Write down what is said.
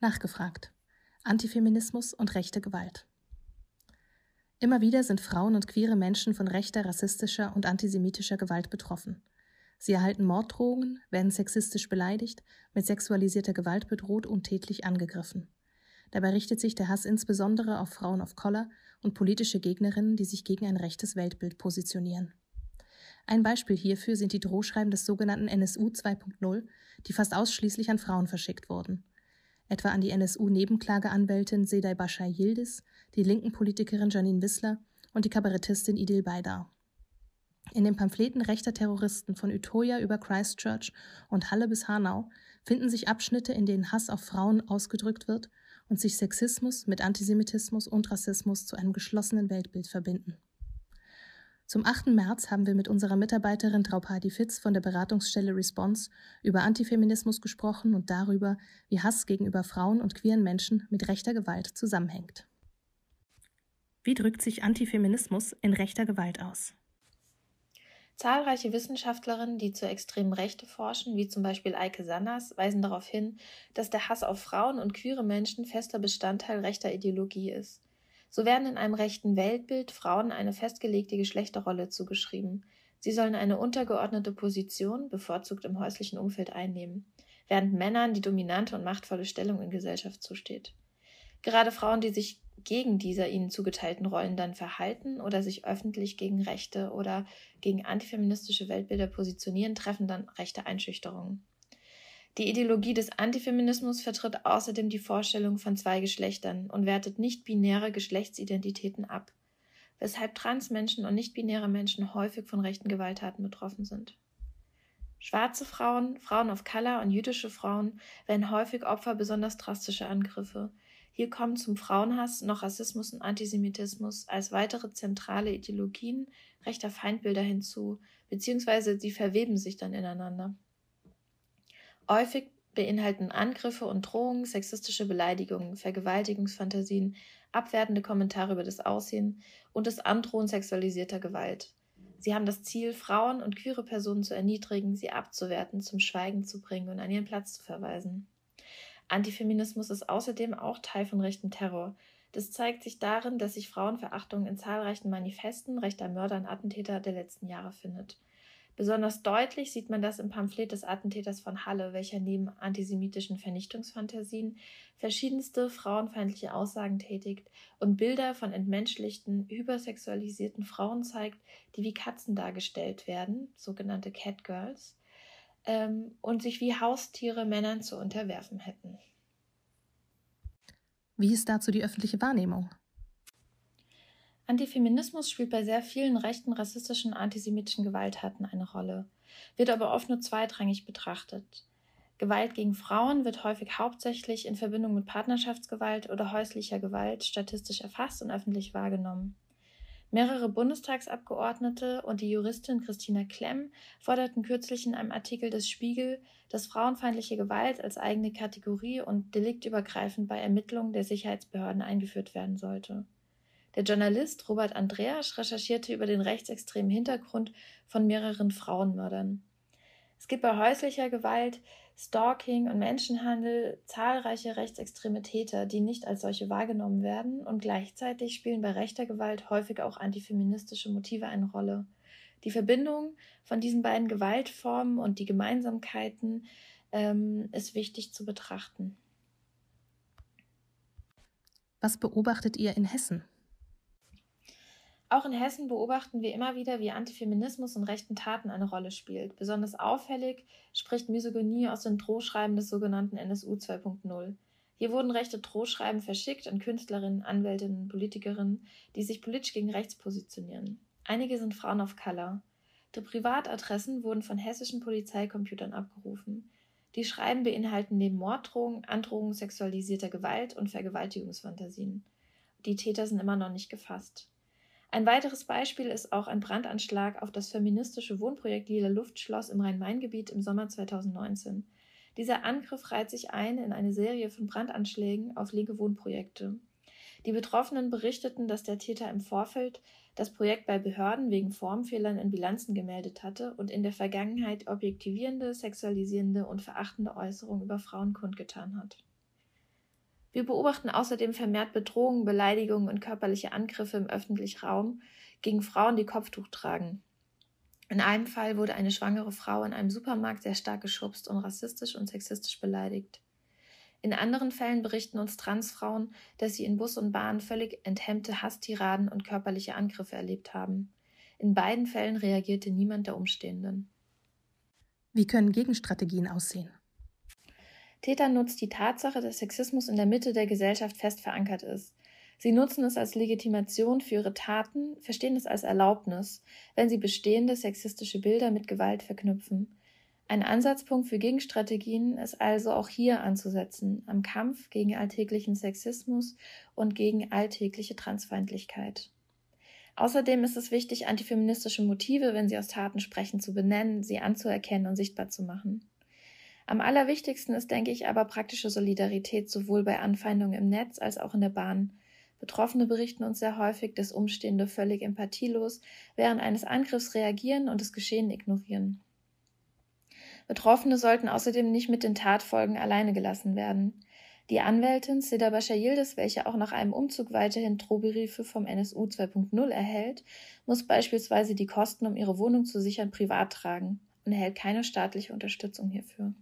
Nachgefragt. Antifeminismus und rechte Gewalt. Immer wieder sind Frauen und queere Menschen von rechter, rassistischer und antisemitischer Gewalt betroffen. Sie erhalten Morddrohungen, werden sexistisch beleidigt, mit sexualisierter Gewalt bedroht und tätlich angegriffen. Dabei richtet sich der Hass insbesondere auf Frauen of Color und politische Gegnerinnen, die sich gegen ein rechtes Weltbild positionieren. Ein Beispiel hierfür sind die Drohschreiben des sogenannten NSU 2.0, die fast ausschließlich an Frauen verschickt wurden. Etwa an die NSU-Nebenklageanwältin Sedai Bashar Yildiz, die linken Politikerin Janine Wissler und die Kabarettistin Idil Baydar. In den Pamphleten rechter Terroristen von Utøya über Christchurch und Halle bis Hanau finden sich Abschnitte, in denen Hass auf Frauen ausgedrückt wird und sich Sexismus mit Antisemitismus und Rassismus zu einem geschlossenen Weltbild verbinden. Zum 8. März haben wir mit unserer Mitarbeiterin Traupadi Fitz von der Beratungsstelle Response über Antifeminismus gesprochen und darüber, wie Hass gegenüber Frauen und queeren Menschen mit rechter Gewalt zusammenhängt. Wie drückt sich Antifeminismus in rechter Gewalt aus? Zahlreiche Wissenschaftlerinnen, die zur extremen Rechte forschen, wie zum Beispiel Eike Sanders, weisen darauf hin, dass der Hass auf Frauen und queere Menschen fester Bestandteil rechter Ideologie ist. So werden in einem rechten Weltbild Frauen eine festgelegte Geschlechterrolle zugeschrieben. Sie sollen eine untergeordnete Position, bevorzugt im häuslichen Umfeld, einnehmen, während Männern die dominante und machtvolle Stellung in Gesellschaft zusteht. Gerade Frauen, die sich gegen diese ihnen zugeteilten Rollen dann verhalten oder sich öffentlich gegen rechte oder gegen antifeministische Weltbilder positionieren, treffen dann rechte Einschüchterungen. Die Ideologie des Antifeminismus vertritt außerdem die Vorstellung von zwei Geschlechtern und wertet nicht-binäre Geschlechtsidentitäten ab, weshalb Transmenschen und nicht-binäre Menschen häufig von rechten Gewalttaten betroffen sind. Schwarze Frauen, Frauen of Color und jüdische Frauen werden häufig Opfer besonders drastischer Angriffe, hier kommen zum Frauenhass noch Rassismus und Antisemitismus als weitere zentrale Ideologien rechter Feindbilder hinzu, beziehungsweise sie verweben sich dann ineinander. Häufig beinhalten Angriffe und Drohungen, sexistische Beleidigungen, Vergewaltigungsfantasien, abwertende Kommentare über das Aussehen und das Androhen sexualisierter Gewalt. Sie haben das Ziel, Frauen und queere Personen zu erniedrigen, sie abzuwerten, zum Schweigen zu bringen und an ihren Platz zu verweisen. Antifeminismus ist außerdem auch Teil von rechtem Terror. Das zeigt sich darin, dass sich Frauenverachtung in zahlreichen Manifesten rechter Mörder und Attentäter der letzten Jahre findet. Besonders deutlich sieht man das im Pamphlet des Attentäters von Halle, welcher neben antisemitischen Vernichtungsfantasien verschiedenste frauenfeindliche Aussagen tätigt und Bilder von entmenschlichten, übersexualisierten Frauen zeigt, die wie Katzen dargestellt werden, sogenannte Catgirls, ähm, und sich wie Haustiere Männern zu unterwerfen hätten. Wie ist dazu die öffentliche Wahrnehmung? Antifeminismus spielt bei sehr vielen rechten, rassistischen, antisemitischen Gewalttaten eine Rolle, wird aber oft nur zweitrangig betrachtet. Gewalt gegen Frauen wird häufig hauptsächlich in Verbindung mit Partnerschaftsgewalt oder häuslicher Gewalt statistisch erfasst und öffentlich wahrgenommen. Mehrere Bundestagsabgeordnete und die Juristin Christina Klemm forderten kürzlich in einem Artikel des Spiegel, dass frauenfeindliche Gewalt als eigene Kategorie und deliktübergreifend bei Ermittlungen der Sicherheitsbehörden eingeführt werden sollte. Der Journalist Robert Andreas recherchierte über den rechtsextremen Hintergrund von mehreren Frauenmördern. Es gibt bei häuslicher Gewalt Stalking und Menschenhandel zahlreiche rechtsextreme Täter, die nicht als solche wahrgenommen werden, und gleichzeitig spielen bei rechter Gewalt häufig auch antifeministische Motive eine Rolle. Die Verbindung von diesen beiden Gewaltformen und die Gemeinsamkeiten ähm, ist wichtig zu betrachten. Was beobachtet ihr in Hessen? Auch in Hessen beobachten wir immer wieder, wie Antifeminismus und rechten Taten eine Rolle spielt. Besonders auffällig spricht Misogynie aus den Drohschreiben des sogenannten NSU 2.0. Hier wurden rechte Drohschreiben verschickt an Künstlerinnen, Anwältinnen, Politikerinnen, die sich politisch gegen rechts positionieren. Einige sind Frauen of Color. Die Privatadressen wurden von hessischen Polizeicomputern abgerufen. Die Schreiben beinhalten neben Morddrohungen, Androhungen sexualisierter Gewalt und Vergewaltigungsfantasien. Die Täter sind immer noch nicht gefasst. Ein weiteres Beispiel ist auch ein Brandanschlag auf das feministische Wohnprojekt Lila Luftschloss im Rhein-Main-Gebiet im Sommer 2019. Dieser Angriff reiht sich ein in eine Serie von Brandanschlägen auf linke Wohnprojekte. Die Betroffenen berichteten, dass der Täter im Vorfeld das Projekt bei Behörden wegen Formfehlern in Bilanzen gemeldet hatte und in der Vergangenheit objektivierende, sexualisierende und verachtende Äußerungen über Frauen kundgetan hat. Wir beobachten außerdem vermehrt Bedrohungen, Beleidigungen und körperliche Angriffe im öffentlichen Raum gegen Frauen, die Kopftuch tragen. In einem Fall wurde eine schwangere Frau in einem Supermarkt sehr stark geschubst und rassistisch und sexistisch beleidigt. In anderen Fällen berichten uns Transfrauen, dass sie in Bus und Bahn völlig enthemmte Hasstiraden und körperliche Angriffe erlebt haben. In beiden Fällen reagierte niemand der Umstehenden. Wie können Gegenstrategien aussehen? Täter nutzt die Tatsache, dass Sexismus in der Mitte der Gesellschaft fest verankert ist. Sie nutzen es als Legitimation für ihre Taten, verstehen es als Erlaubnis, wenn sie bestehende sexistische Bilder mit Gewalt verknüpfen. Ein Ansatzpunkt für Gegenstrategien ist also auch hier anzusetzen, am Kampf gegen alltäglichen Sexismus und gegen alltägliche Transfeindlichkeit. Außerdem ist es wichtig, antifeministische Motive, wenn sie aus Taten sprechen, zu benennen, sie anzuerkennen und sichtbar zu machen. Am allerwichtigsten ist, denke ich, aber praktische Solidarität sowohl bei Anfeindungen im Netz als auch in der Bahn. Betroffene berichten uns sehr häufig, dass Umstehende völlig empathielos während eines Angriffs reagieren und das Geschehen ignorieren. Betroffene sollten außerdem nicht mit den Tatfolgen alleine gelassen werden. Die Anwältin Seda Bashar-Yildiz, welche auch nach einem Umzug weiterhin Drohbriefe vom NSU 2.0 erhält, muss beispielsweise die Kosten, um ihre Wohnung zu sichern, privat tragen und erhält keine staatliche Unterstützung hierfür.